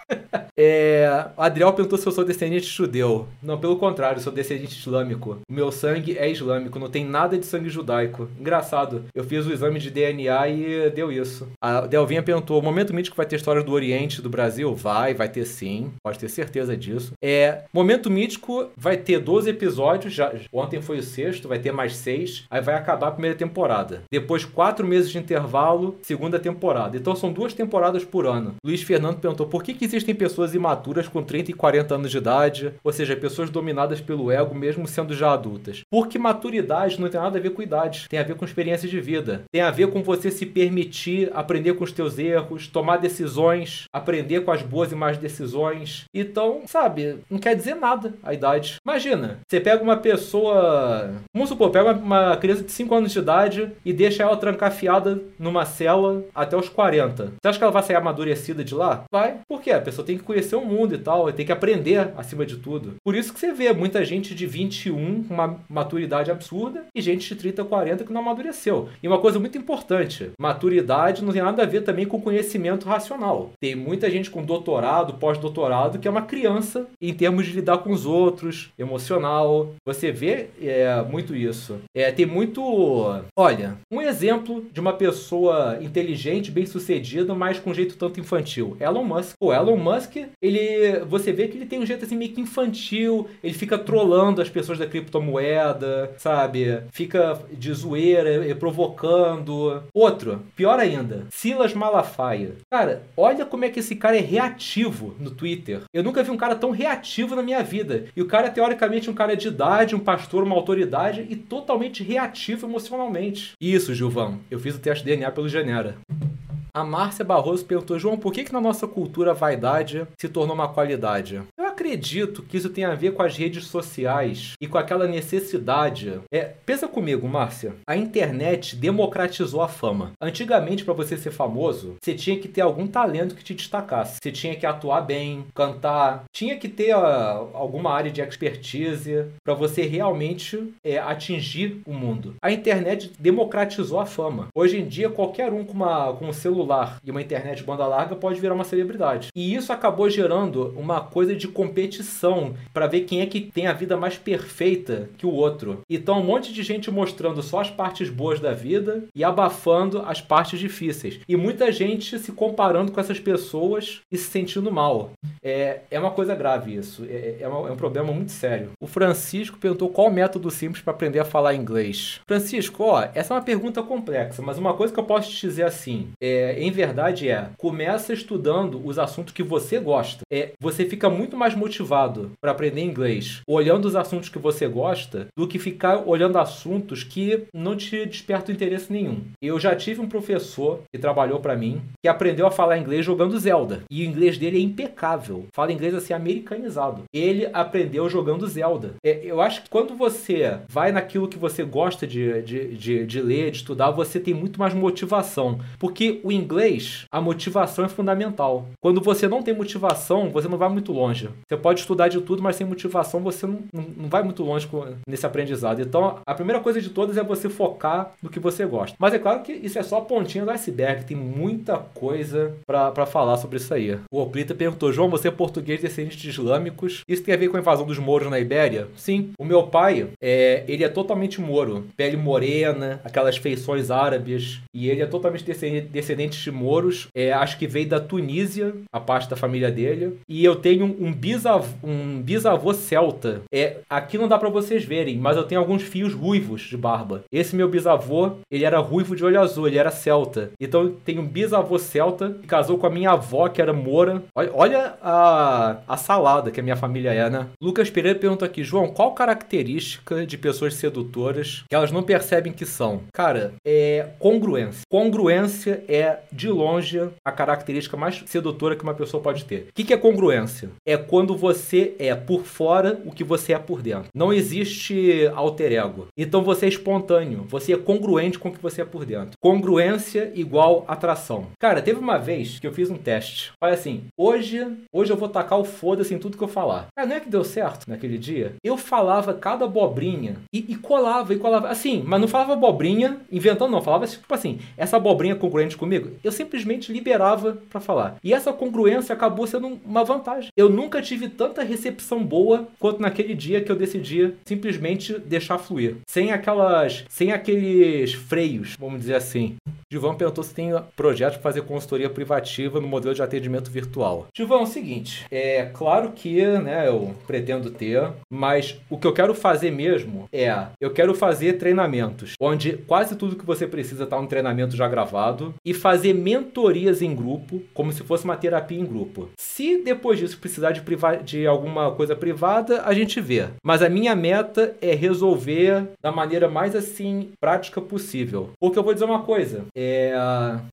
É, Adriel perguntou se eu sou descendente judeu. Não, pelo contrário, sou descendente islâmico. Meu sangue é islâmico, não tem nada de sangue judaico. Engraçado, eu fiz o exame de DNA e deu isso. A Delvinha perguntou: o momento mítico vai ter história do Oriente do Brasil? Vai, vai ter sim, pode ter certeza disso. É, momento mítico vai ter 12 episódios, já, ontem foi o sexto, vai ter mais seis, aí vai acabar a primeira temporada. Depois, quatro meses de intervalo, segunda temporada. Então são duas temporadas por ano. Luiz Fernando perguntou por que, que existem pessoas imaturas com 30 e 40 anos de idade, ou seja, pessoas dominadas pelo ego mesmo sendo já adultas. Porque maturidade não tem nada a ver com idade, tem a ver com experiência de vida. Tem a ver com você se permitir aprender com os teus erros, tomar decisões, aprender com as boas e más decisões. Então, sabe, não quer dizer nada a idade. Imagina, você pega uma pessoa, vamos supor, pega uma criança de 5 anos de idade e deixa ela trancafiada numa cela até os 40. Você acha que ela vai sair amadurecida de lá? Vai. Por quê? Pessoa tem que conhecer o mundo e tal, tem que aprender acima de tudo. Por isso que você vê muita gente de 21 com uma maturidade absurda e gente de 30, 40 que não amadureceu. E uma coisa muito importante, maturidade não tem nada a ver também com conhecimento racional. Tem muita gente com doutorado, pós-doutorado, que é uma criança em termos de lidar com os outros, emocional. Você vê é, muito isso. É, tem muito. Olha, um exemplo de uma pessoa inteligente, bem sucedida, mas com jeito tanto infantil. Elon Musk. O Elon Musk, ele. Você vê que ele tem um jeito assim meio que infantil, ele fica trolando as pessoas da criptomoeda, sabe? Fica de zoeira, provocando. Outro, pior ainda, Silas Malafaia. Cara, olha como é que esse cara é reativo no Twitter. Eu nunca vi um cara tão reativo na minha vida. E o cara, teoricamente, um cara de idade, um pastor, uma autoridade e totalmente reativo emocionalmente. Isso, Gilvão. Eu fiz o teste DNA pelo Genera. A Márcia Barroso perguntou, João, por que, que na nossa cultura a vaidade se tornou uma qualidade? Eu acredito que isso tem a ver com as redes sociais e com aquela necessidade. É, pensa comigo, Márcia. A internet democratizou a fama. Antigamente, para você ser famoso, você tinha que ter algum talento que te destacasse. Você tinha que atuar bem, cantar, tinha que ter uh, alguma área de expertise para você realmente é, atingir o mundo. A internet democratizou a fama. Hoje em dia, qualquer um com, uma, com um celular celular e uma internet banda larga pode virar uma celebridade. E isso acabou gerando uma coisa de competição para ver quem é que tem a vida mais perfeita que o outro. Então, um monte de gente mostrando só as partes boas da vida e abafando as partes difíceis. E muita gente se comparando com essas pessoas e se sentindo mal. É, é uma coisa grave isso. É, é, uma, é um problema muito sério. O Francisco perguntou qual método simples para aprender a falar inglês. Francisco, ó, essa é uma pergunta complexa, mas uma coisa que eu posso te dizer assim, é, em verdade é, começa estudando os assuntos que você gosta. É, você fica muito mais motivado para aprender inglês olhando os assuntos que você gosta do que ficar olhando assuntos que não te despertam interesse nenhum. Eu já tive um professor que trabalhou para mim que aprendeu a falar inglês jogando Zelda. E o inglês dele é impecável. Fala inglês assim americanizado. Ele aprendeu jogando Zelda. É, eu acho que quando você vai naquilo que você gosta de, de, de, de ler, de estudar, você tem muito mais motivação. Porque o inglês inglês, a motivação é fundamental. Quando você não tem motivação, você não vai muito longe. Você pode estudar de tudo, mas sem motivação você não, não vai muito longe nesse aprendizado. Então, a primeira coisa de todas é você focar no que você gosta. Mas é claro que isso é só a pontinha do iceberg, tem muita coisa para falar sobre isso aí. O Oplita perguntou: João, você é português descendente de islâmicos? Isso tem a ver com a invasão dos mouros na Ibéria? Sim. O meu pai, é, ele é totalmente moro. Pele morena, aquelas feições árabes. E ele é totalmente descendente de Moros. É, acho que veio da Tunísia, a parte da família dele. E eu tenho um bisavô, um bisavô celta. É, aqui não dá para vocês verem, mas eu tenho alguns fios ruivos de barba. Esse meu bisavô, ele era ruivo de olho azul, ele era celta. Então eu tenho um bisavô celta que casou com a minha avó, que era moura. Olha, olha a, a salada que a minha família é, né? Lucas Pereira pergunta aqui, João, qual característica de pessoas sedutoras que elas não percebem que são? Cara, é congruência. Congruência é de longe, a característica mais sedutora que uma pessoa pode ter. O que, que é congruência? É quando quando você é por fora o que você é por dentro. Não existe alter ego. Então você é espontâneo, você é congruente com o que você é por dentro. Congruência igual atração. Cara, teve uma vez que eu fiz um teste. Olha assim, hoje, hoje eu vou tacar o foda-se em tudo que eu falar. Ah, não é que deu certo naquele dia? Eu falava cada abobrinha e, e colava, e colava. Assim, mas não falava abobrinha inventando, não. Falava tipo assim, essa abobrinha é congruente comigo. Eu simplesmente liberava para falar. E essa congruência acabou sendo uma vantagem. Eu nunca tive tanta recepção boa quanto naquele dia que eu decidi simplesmente deixar fluir. Sem aquelas. Sem aqueles freios, vamos dizer assim. Gilvão perguntou se tem projeto para fazer consultoria privativa no modelo de atendimento virtual. Gilvão, é o seguinte, é claro que né, eu pretendo ter, mas o que eu quero fazer mesmo é, eu quero fazer treinamentos, onde quase tudo que você precisa está um treinamento já gravado, e fazer mentorias em grupo, como se fosse uma terapia em grupo. Se depois disso precisar de, de alguma coisa privada, a gente vê. Mas a minha meta é resolver da maneira mais assim prática possível. Porque eu vou dizer uma coisa, é,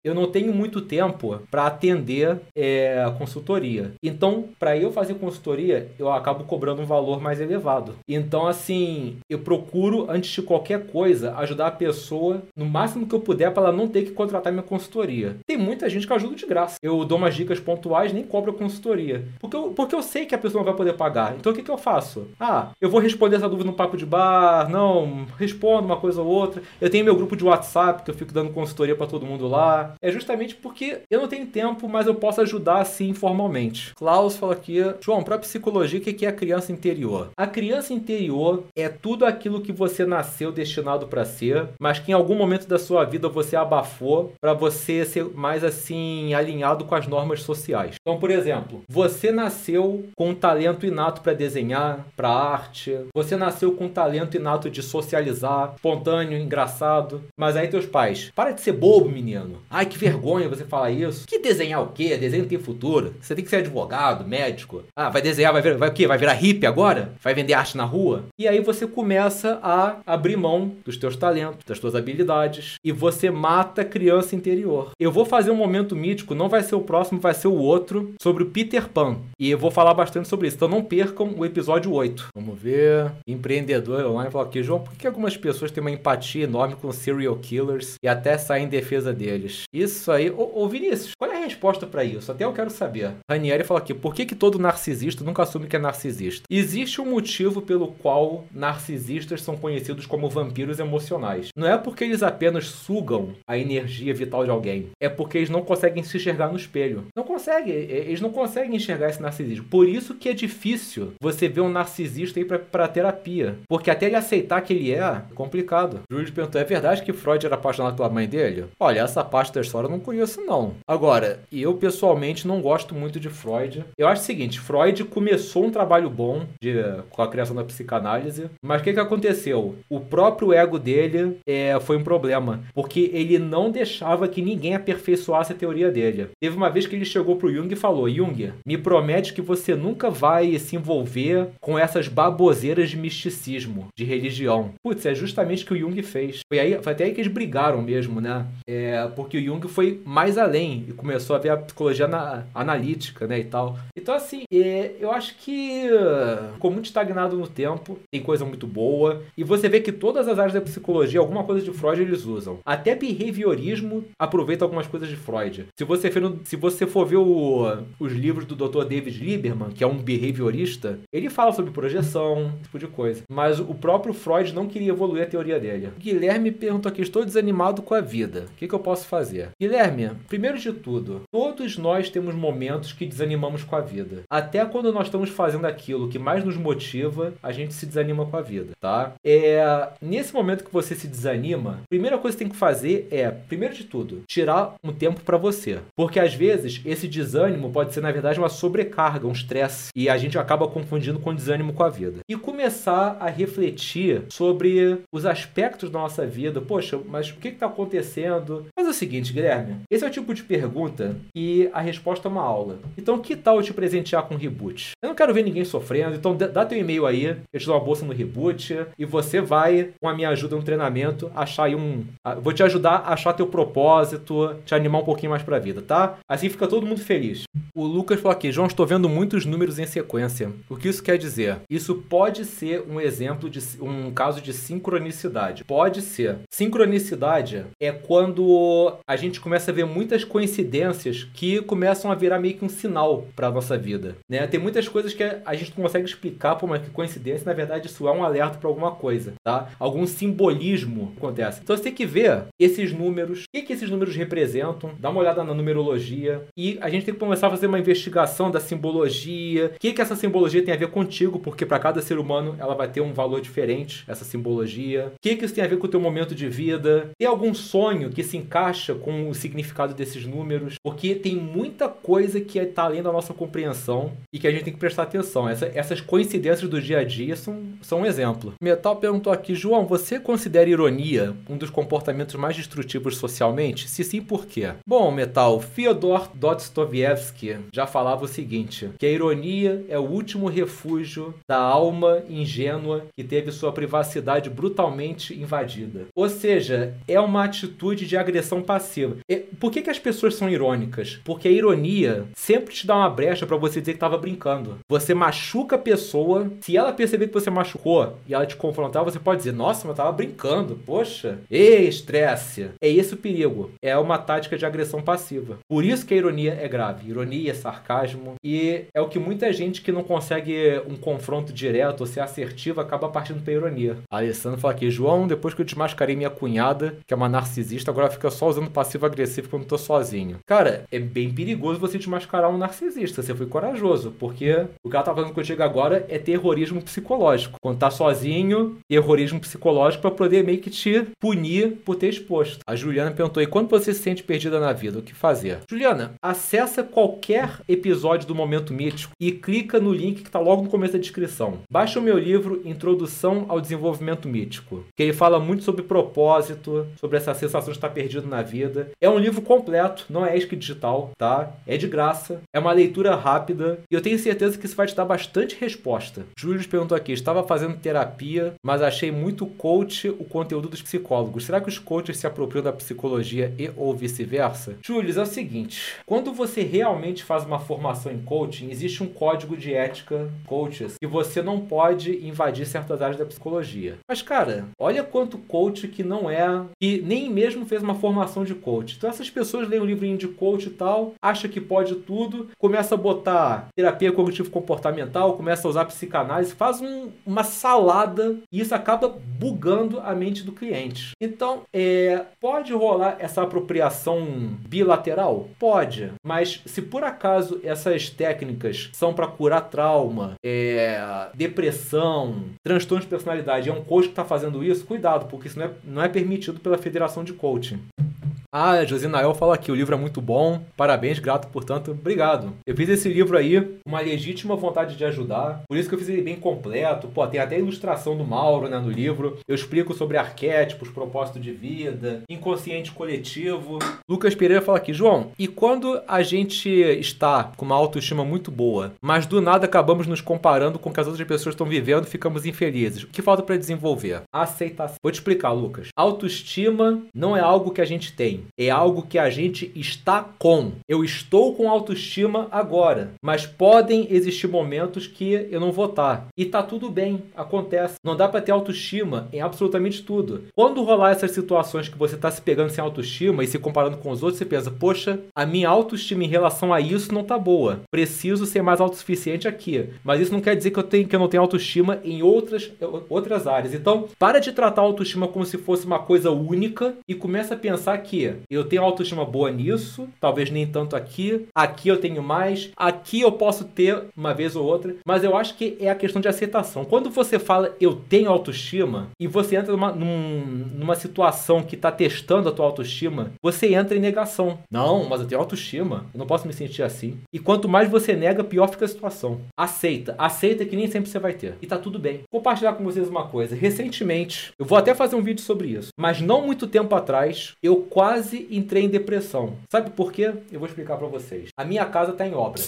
eu não tenho muito tempo para atender é, consultoria. Então, para eu fazer consultoria, eu acabo cobrando um valor mais elevado. Então, assim, eu procuro, antes de qualquer coisa, ajudar a pessoa no máximo que eu puder para ela não ter que contratar minha consultoria. Tem muita gente que ajuda de graça. Eu dou umas dicas pontuais, nem cobro a consultoria. Porque eu, porque eu sei que a pessoa não vai poder pagar. Então, o que, que eu faço? Ah, eu vou responder essa dúvida no papo de bar. Não, respondo uma coisa ou outra. Eu tenho meu grupo de WhatsApp que eu fico dando consultoria para todo mundo lá. É justamente porque eu não tenho tempo, mas eu posso ajudar assim informalmente. Klaus fala aqui, João, para psicologia, o que é a criança interior? A criança interior é tudo aquilo que você nasceu destinado para ser, mas que em algum momento da sua vida você abafou para você ser mais assim alinhado com as normas sociais. Então, por exemplo, você nasceu com um talento inato para desenhar, para arte, você nasceu com um talento inato de socializar, espontâneo, engraçado, mas aí teus pais, para de ser bobo, menino. Ai, que vergonha você falar isso. Que desenhar o quê? Desenho tem futuro. Você tem que ser advogado, médico. Ah, vai desenhar, vai, vir, vai o quê? Vai virar hippie agora? Vai vender arte na rua? E aí você começa a abrir mão dos teus talentos, das tuas habilidades e você mata a criança interior. Eu vou fazer um momento mítico, não vai ser o próximo, vai ser o outro, sobre o Peter Pan. E eu vou falar bastante sobre isso. Então não percam o episódio 8. Vamos ver. Empreendedor online fala aqui, João, por que algumas pessoas têm uma empatia enorme com serial killers e até saem defesa deles? Isso aí. Ô, ô Vinícius, qual é resposta para isso? Até eu quero saber. Ranieri fala aqui, por que, que todo narcisista nunca assume que é narcisista? Existe um motivo pelo qual narcisistas são conhecidos como vampiros emocionais. Não é porque eles apenas sugam a energia vital de alguém. É porque eles não conseguem se enxergar no espelho. Não conseguem. Eles não conseguem enxergar esse narcisismo. Por isso que é difícil você ver um narcisista ir pra, pra terapia. Porque até ele aceitar que ele é, é complicado. Júlio perguntou: é verdade que Freud era apaixonado pela mãe dele? Olha, essa parte da história eu não conheço, não. Agora, eu pessoalmente não gosto muito de Freud. Eu acho o seguinte: Freud começou um trabalho bom de, com a criação da psicanálise, mas o que, que aconteceu? O próprio ego dele é, foi um problema, porque ele não deixava que ninguém aperfeiçoasse a teoria dele. Teve uma vez que ele chegou pro Jung e falou: Jung, me promete que você nunca vai se envolver com essas baboseiras de misticismo, de religião. Putz, é justamente o que o Jung fez. Foi, aí, foi até aí que eles brigaram mesmo, né? É, porque o Jung foi mais além e começou a ver a psicologia na, analítica, né, e tal. Então, assim, é, eu acho que ficou muito estagnado no tempo, tem coisa muito boa, e você vê que todas as áreas da psicologia, alguma coisa de Freud eles usam. Até behaviorismo aproveita algumas coisas de Freud. Se você for, se você for ver o, os livros do Dr. David Lieberman, que é um behaviorista, ele fala sobre projeção, esse tipo de coisa. Mas o próprio Freud não queria evoluir a teoria dele. Guilherme perguntou aqui: estou desanimado com a vida. O que, que eu posso fazer? Guilherme, primeiro de tudo, todos nós temos momentos que desanimamos com a vida. Até quando nós estamos fazendo aquilo que mais nos motiva, a gente se desanima com a vida, tá? É, nesse momento que você se desanima, a primeira coisa que tem que fazer é, primeiro de tudo, tirar um tempo para você. Porque às vezes esse desânimo pode ser, na verdade, uma sobrecarga, um estresse. E a gente acaba confundindo com desânimo com a vida. E começar a refletir sobre os aspectos da nossa vida. Poxa, mas o que está acontecendo? Mas é o seguinte, Guilherme, esse é o tipo de pergunta pergunta e a resposta é uma aula. Então, que tal eu te presentear com um reboot? Eu não quero ver ninguém sofrendo, então dá teu e-mail aí, eu te dou uma bolsa no reboot e você vai, com a minha ajuda no treinamento, achar aí um. Vou te ajudar a achar teu propósito, te animar um pouquinho mais pra vida, tá? Assim fica todo mundo feliz. O Lucas falou aqui, João, estou vendo muitos números em sequência. O que isso quer dizer? Isso pode ser um exemplo de um caso de sincronicidade. Pode ser. Sincronicidade é quando a gente começa a ver muitas coincidências que começam a virar meio que um sinal para nossa vida, né? Tem muitas coisas que a gente não consegue explicar por uma coincidência, na verdade isso é um alerta para alguma coisa, tá? Algum simbolismo acontece. Então você tem que ver esses números, o que, que esses números representam, dá uma olhada na numerologia e a gente tem que começar a fazer uma investigação da simbologia, o que, que essa simbologia tem a ver contigo, porque para cada ser humano ela vai ter um valor diferente, essa simbologia. O que, que isso tem a ver com o teu momento de vida? Tem algum sonho que se encaixa com o significado desses números? Porque tem muita coisa que está além da nossa compreensão e que a gente tem que prestar atenção. Essa, essas coincidências do dia a dia são, são um exemplo. Metal perguntou aqui, João, você considera ironia um dos comportamentos mais destrutivos socialmente? Se sim, por quê? Bom, Metal, Fyodor Dostoevsky já falava o seguinte, que a ironia é o último refúgio da alma ingênua que teve sua privacidade brutalmente invadida. Ou seja, é uma atitude de agressão passiva. Por que, que as pessoas são irônicas? Porque a ironia sempre te dá uma brecha para você dizer que estava brincando. Você machuca a pessoa, se ela perceber que você machucou e ela te confrontar, você pode dizer: Nossa, mas tava brincando, poxa. Ei, estresse. É esse o perigo. É uma tática de agressão passiva. Por isso que a ironia é grave. Ironia, sarcasmo. E é o que muita gente que não consegue um confronto direto ou ser assertivo acaba partindo pra ironia. A Alessandro fala aqui: João, depois que eu desmascarei minha cunhada, que é uma narcisista, agora fica só usando passivo agressivo quando tô sozinho. Cara, é bem perigoso você desmascarar um narcisista. Você foi corajoso, porque o que ela tá fazendo contigo agora é terrorismo psicológico. Quando tá sozinho, terrorismo psicológico para poder meio que te punir por ter exposto. A Juliana perguntou: e quando você se sente perdida na vida, o que fazer? Juliana, acessa qualquer episódio do Momento Mítico e clica no link que tá logo no começo da descrição. Baixa o meu livro Introdução ao Desenvolvimento Mítico, que ele fala muito sobre propósito, sobre essa sensação de estar perdido na vida. É um livro completo, não é Digital, tá? É de graça, é uma leitura rápida e eu tenho certeza que isso vai te dar bastante resposta. Júlio perguntou aqui: estava fazendo terapia, mas achei muito coach o conteúdo dos psicólogos. Será que os coaches se apropriam da psicologia e ou vice-versa? Júlio, é o seguinte: quando você realmente faz uma formação em coaching, existe um código de ética coaches que você não pode invadir certas áreas da psicologia. Mas, cara, olha quanto coach que não é, que nem mesmo fez uma formação de coach. Então, essas pessoas leem um livrinho de coach e tal, acha que pode tudo, começa a botar terapia cognitivo-comportamental, começa a usar psicanálise, faz um, uma salada e isso acaba bugando a mente do cliente. Então, é, pode rolar essa apropriação bilateral? Pode, mas se por acaso essas técnicas são para curar trauma, é, depressão, transtorno de personalidade, é um coach que está fazendo isso, cuidado, porque isso não é, não é permitido pela Federação de Coaching. Ah, a Josinael fala aqui, o livro é muito bom, parabéns, grato, portanto, obrigado. Eu fiz esse livro aí uma legítima vontade de ajudar, por isso que eu fiz ele bem completo. Pô, tem até a ilustração do Mauro né, no livro. Eu explico sobre arquétipos, propósito de vida, inconsciente coletivo. Lucas Pereira fala aqui, João, e quando a gente está com uma autoestima muito boa, mas do nada acabamos nos comparando com o que as outras pessoas estão vivendo, ficamos infelizes. O que falta para desenvolver? Aceitação. Vou te explicar, Lucas. Autoestima não é algo que a gente tem é algo que a gente está com. Eu estou com autoestima agora, mas podem existir momentos que eu não vou estar. E tá tudo bem, acontece. Não dá para ter autoestima em absolutamente tudo. Quando rolar essas situações que você tá se pegando sem autoestima e se comparando com os outros, você pensa: "Poxa, a minha autoestima em relação a isso não tá boa. Preciso ser mais autossuficiente aqui". Mas isso não quer dizer que eu tenho que eu não tenho autoestima em outras outras áreas. Então, para de tratar a autoestima como se fosse uma coisa única e começa a pensar que eu tenho autoestima boa nisso, talvez nem tanto aqui. Aqui eu tenho mais. Aqui eu posso ter uma vez ou outra. Mas eu acho que é a questão de aceitação. Quando você fala eu tenho autoestima e você entra numa, num, numa situação que está testando a tua autoestima, você entra em negação. Não, mas eu tenho autoestima. Eu não posso me sentir assim. E quanto mais você nega, pior fica a situação. Aceita. Aceita que nem sempre você vai ter. E tá tudo bem. Vou compartilhar com vocês uma coisa. Recentemente, eu vou até fazer um vídeo sobre isso. Mas não muito tempo atrás, eu quase quase entrei em depressão. Sabe por quê? Eu vou explicar para vocês. A minha casa está em obra.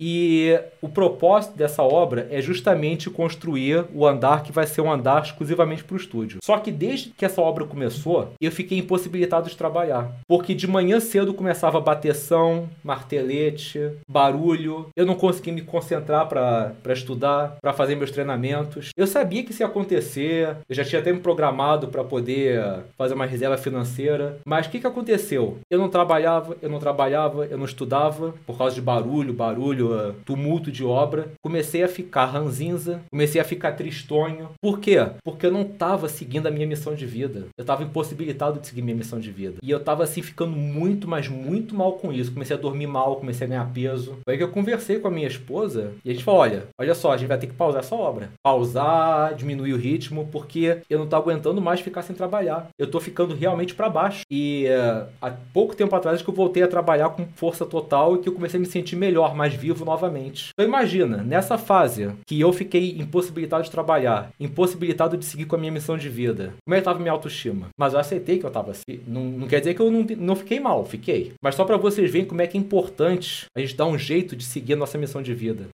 E o propósito dessa obra é justamente construir o andar que vai ser um andar exclusivamente para o estúdio. Só que desde que essa obra começou, eu fiquei impossibilitado de trabalhar. Porque de manhã cedo começava bateção, martelete, barulho. Eu não conseguia me concentrar para estudar, para fazer meus treinamentos. Eu sabia que isso ia acontecer, eu já tinha até me programado para poder fazer uma reserva financeira. Mas o que, que aconteceu? Eu não trabalhava, eu não trabalhava, eu não estudava por causa de barulho, barulho tumulto de obra, comecei a ficar ranzinza, comecei a ficar tristonho. Por quê? Porque eu não estava seguindo a minha missão de vida. Eu estava impossibilitado de seguir minha missão de vida. E eu estava assim ficando muito, mas muito mal com isso. Comecei a dormir mal, comecei a ganhar peso. Foi aí que eu conversei com a minha esposa e a gente falou: olha, olha só, a gente vai ter que pausar essa obra. Pausar, diminuir o ritmo, porque eu não tô aguentando mais ficar sem trabalhar. Eu tô ficando realmente para baixo. E uh, há pouco tempo atrás que eu voltei a trabalhar com força total e que eu comecei a me sentir melhor, mais vivo novamente. Então imagina, nessa fase que eu fiquei impossibilitado de trabalhar, impossibilitado de seguir com a minha missão de vida, como é que estava minha autoestima? Mas eu aceitei que eu estava assim. Não, não quer dizer que eu não, não fiquei mal, fiquei. Mas só para vocês verem como é que é importante a gente dar um jeito de seguir a nossa missão de vida.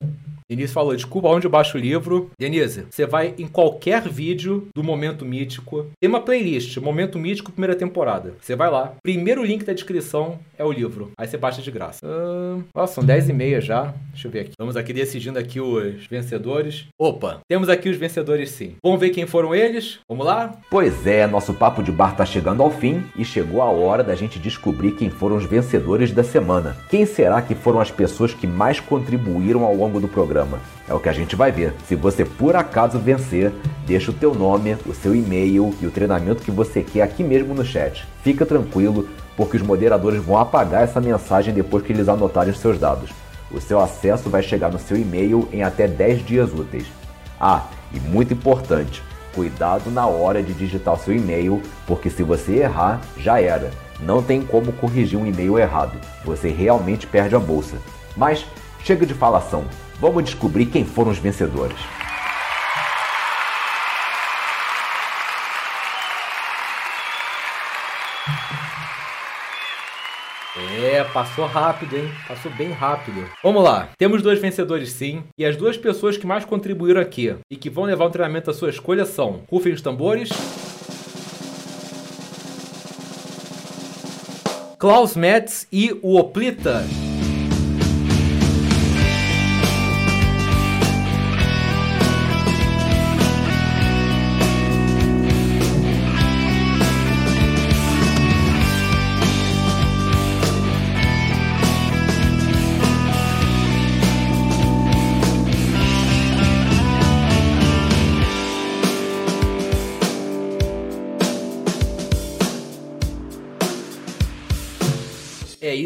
Denise falou, desculpa onde eu baixo o livro. Denise, você vai em qualquer vídeo do Momento Mítico. Tem uma playlist, Momento Mítico, primeira temporada. Você vai lá. Primeiro link da descrição é o livro. Aí você baixa de graça. Uh, nossa, são 10 e meia já. Deixa eu ver aqui. Vamos aqui decidindo aqui os vencedores. Opa, temos aqui os vencedores sim. Vamos ver quem foram eles? Vamos lá? Pois é, nosso papo de bar tá chegando ao fim e chegou a hora da gente descobrir quem foram os vencedores da semana. Quem será que foram as pessoas que mais contribuíram ao longo do programa? Programa. É o que a gente vai ver. Se você por acaso vencer, deixa o teu nome, o seu e-mail e o treinamento que você quer aqui mesmo no chat. Fica tranquilo, porque os moderadores vão apagar essa mensagem depois que eles anotarem os seus dados. O seu acesso vai chegar no seu e-mail em até 10 dias úteis. Ah, e muito importante, cuidado na hora de digitar o seu e-mail, porque se você errar, já era. Não tem como corrigir um e-mail errado. Você realmente perde a bolsa. Mas chega de falação. Vamos descobrir quem foram os vencedores. É, passou rápido, hein? Passou bem rápido. Vamos lá. Temos dois vencedores sim. E as duas pessoas que mais contribuíram aqui e que vão levar o treinamento à sua escolha são Rufem os tambores. Klaus Metz e o Oplita.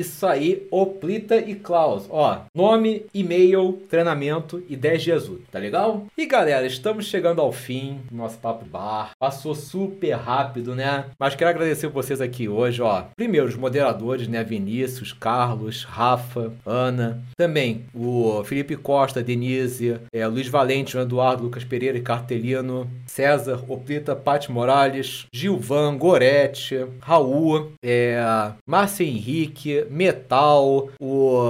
Isso aí, Oplita e Klaus. Ó, nome, e-mail, treinamento e 10 dias úteis, tá legal? E galera, estamos chegando ao fim do nosso papo bar. Passou super rápido, né? Mas quero agradecer vocês aqui hoje, ó. Primeiro, os moderadores, né? Vinícius, Carlos, Rafa, Ana. Também o Felipe Costa, Denise, é, Luiz Valente, Eduardo, Lucas Pereira e Cartelino, César, Oplita, Pati Morales, Gilvan, Gorete, Raul, é, Márcio Henrique, Metal, o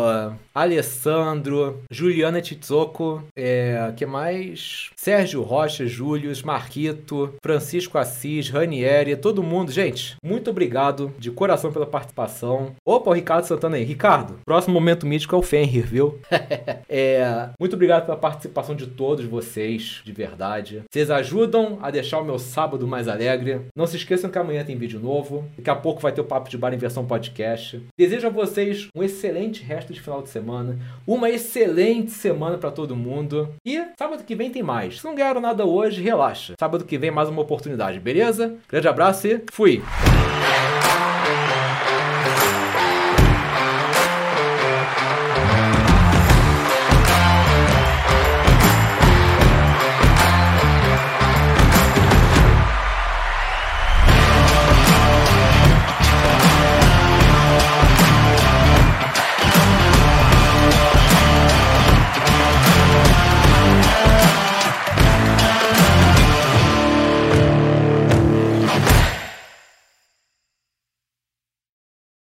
Alessandro, Juliana Tizocco, é, que mais? Sérgio Rocha, Júlio, Marquito, Francisco Assis, Ranieri, todo mundo. Gente, muito obrigado de coração pela participação. Opa, o Ricardo Santana aí. Ricardo, próximo momento mítico é o Fenrir, viu? é, muito obrigado pela participação de todos vocês, de verdade. Vocês ajudam a deixar o meu sábado mais alegre. Não se esqueçam que amanhã tem vídeo novo. Daqui a pouco vai ter o Papo de Bar em versão podcast. Desejo a vocês um excelente resto de final de semana, uma excelente semana para todo mundo e sábado que vem tem mais. Se não ganharam nada hoje, relaxa. Sábado que vem mais uma oportunidade, beleza? Grande abraço e fui!